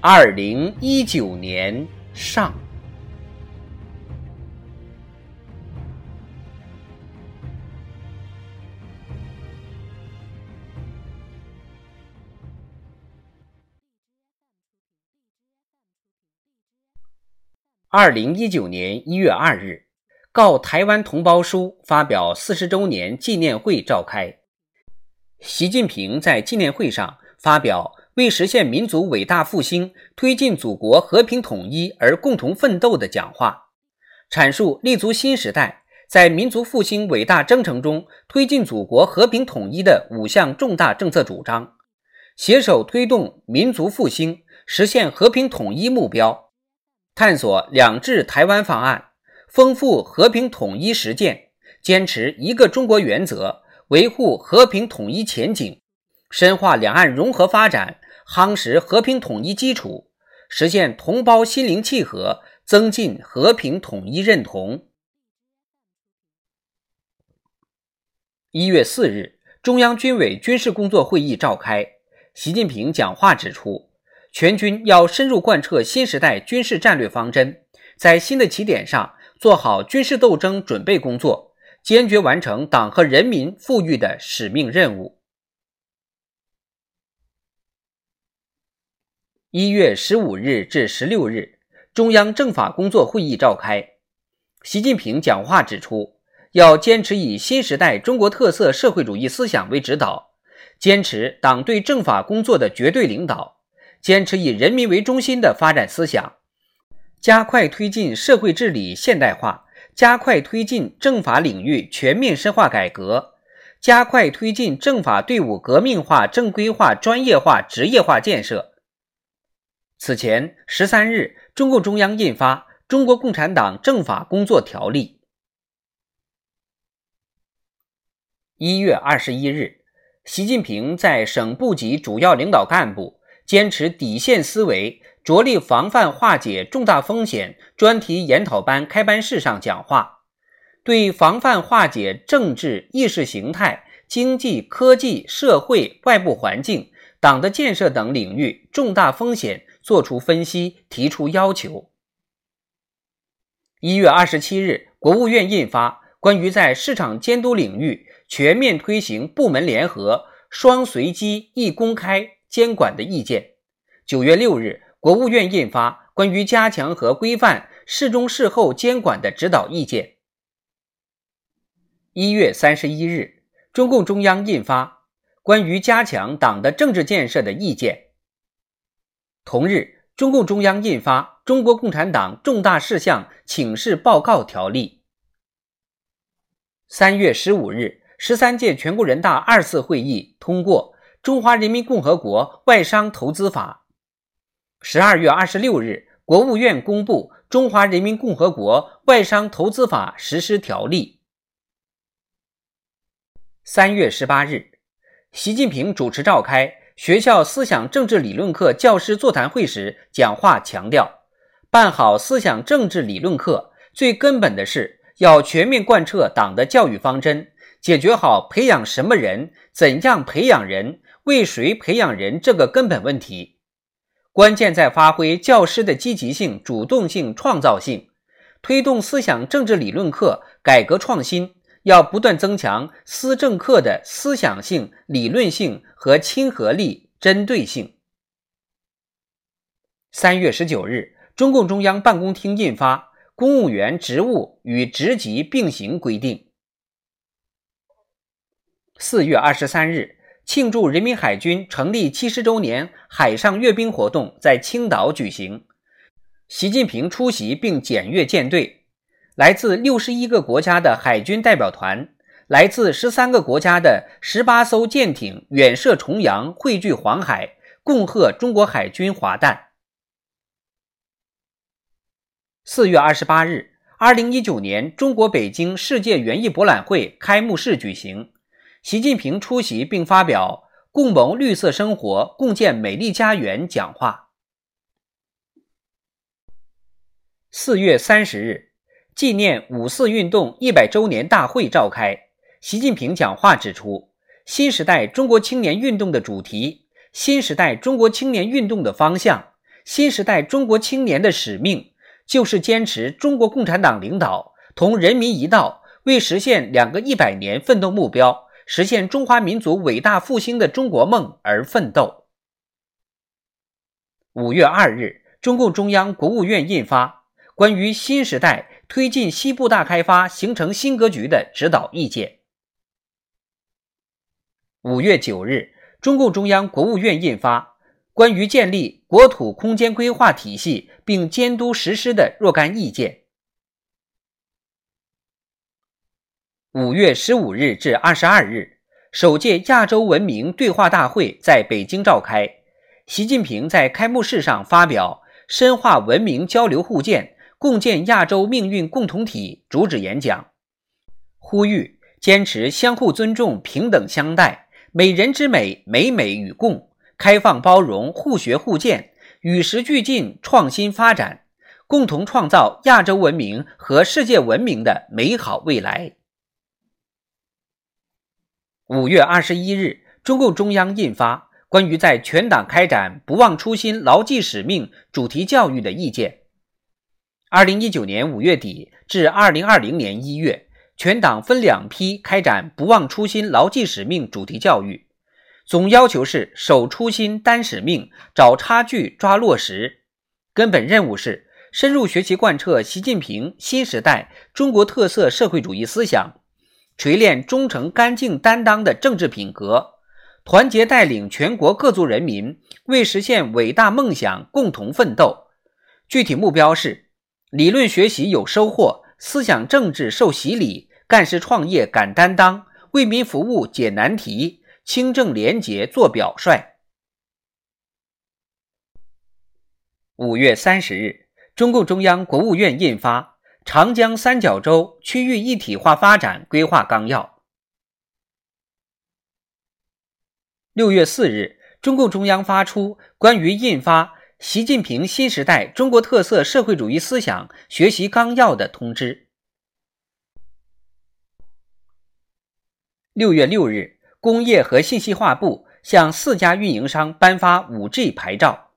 二零一九年上。二零一九年一月二日，《告台湾同胞书》发表四十周年纪念会召开。习近平在纪念会上发表为实现民族伟大复兴、推进祖国和平统一而共同奋斗的讲话，阐述立足新时代在民族复兴伟大征程中推进祖国和平统一的五项重大政策主张，携手推动民族复兴、实现和平统一目标，探索两制台湾方案，丰富和平统一实践，坚持一个中国原则。维护和平统一前景，深化两岸融合发展，夯实和平统一基础，实现同胞心灵契合，增进和平统一认同。一月四日，中央军委军事工作会议召开，习近平讲话指出，全军要深入贯彻新时代军事战略方针，在新的起点上做好军事斗争准备工作。坚决完成党和人民赋予的使命任务。一月十五日至十六日，中央政法工作会议召开。习近平讲话指出，要坚持以新时代中国特色社会主义思想为指导，坚持党对政法工作的绝对领导，坚持以人民为中心的发展思想，加快推进社会治理现代化。加快推进政法领域全面深化改革，加快推进政法队伍革命化、正规化、专业化、职业化建设。此前十三日，中共中央印发《中国共产党政法工作条例》。一月二十一日，习近平在省部级主要领导干部坚持底线思维。着力防范化解重大风险专题研讨班开班式上讲话，对防范化解政治、意识形态、经济、科技、社会、外部环境、党的建设等领域重大风险作出分析，提出要求。一月二十七日，国务院印发《关于在市场监督领域全面推行部门联合、双随机、一公开监管的意见》。九月六日。国务院印发关于加强和规范事中事后监管的指导意见。一月三十一日，中共中央印发关于加强党的政治建设的意见。同日，中共中央印发《中国共产党重大事项请示报告条例》。三月十五日，十三届全国人大二次会议通过《中华人民共和国外商投资法》。十二月二十六日，国务院公布《中华人民共和国外商投资法实施条例》。三月十八日，习近平主持召开学校思想政治理论课教师座谈会时讲话，强调，办好思想政治理论课，最根本的是要全面贯彻党的教育方针，解决好培养什么人、怎样培养人、为谁培养人这个根本问题。关键在发挥教师的积极性、主动性、创造性，推动思想政治理论课改革创新。要不断增强思政课的思想性、理论性和亲和力、针对性。三月十九日，中共中央办公厅印发《公务员职务与职级并行规定》。四月二十三日。庆祝人民海军成立七十周年海上阅兵活动在青岛举行，习近平出席并检阅舰队。来自六十一个国家的海军代表团，来自十三个国家的十八艘舰艇远涉重洋，汇聚黄海，共贺中国海军华诞。四月二十八日，二零一九年中国北京世界园艺博览会开幕式举行，习近平出席并发表“共谋绿色生活，共建美丽家园”讲话。四月三十日，纪念五四运动一百周年大会召开，习近平讲话指出，新时代中国青年运动的主题。新时代中国青年运动的方向，新时代中国青年的使命，就是坚持中国共产党领导，同人民一道，为实现两个一百年奋斗目标，实现中华民族伟大复兴的中国梦而奋斗。五月二日，中共中央、国务院印发《关于新时代推进西部大开发形成新格局的指导意见》。五月九日。中共中央、国务院印发《关于建立国土空间规划体系并监督实施的若干意见》。五月十五日至二十二日，首届亚洲文明对话大会在北京召开。习近平在开幕式上发表“深化文明交流互鉴，共建亚洲命运共同体”主旨演讲，呼吁坚持相互尊重、平等相待。美人之美，美美与共；开放包容，互学互鉴，与时俱进，创新发展，共同创造亚洲文明和世界文明的美好未来。五月二十一日，中共中央印发《关于在全党开展不忘初心、牢记使命主题教育的意见》。二零一九年五月底至二零二零年一月。全党分两批开展“不忘初心、牢记使命”主题教育，总要求是守初心、担使命，找差距、抓落实。根本任务是深入学习贯彻习近平新时代中国特色社会主义思想，锤炼忠诚、干净、担当的政治品格，团结带领全国各族人民为实现伟大梦想共同奋斗。具体目标是：理论学习有收获，思想政治受洗礼。干事创业敢担当，为民服务解难题，清正廉洁做表率。五月三十日，中共中央、国务院印发《长江三角洲区域一体化发展规划纲要》。六月四日，中共中央发出关于印发《习近平新时代中国特色社会主义思想学习纲要》的通知。六月六日，工业和信息化部向四家运营商颁发 5G 牌照，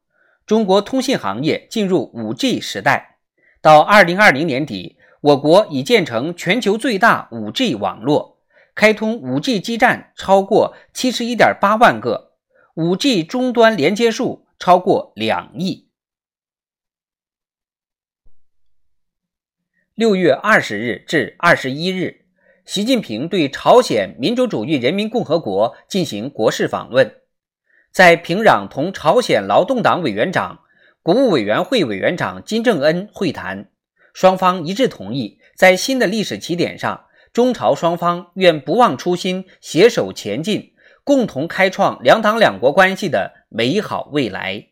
中国通信行业进入 5G 时代。到2020年底，我国已建成全球最大 5G 网络，开通 5G 基站超过71.8万个，5G 终端连接数超过两亿。六月二十日至二十一日。习近平对朝鲜民主主义人民共和国进行国事访问，在平壤同朝鲜劳动党委员长、国务委员会委员长金正恩会谈，双方一致同意，在新的历史起点上，中朝双方愿不忘初心，携手前进，共同开创两党两国关系的美好未来。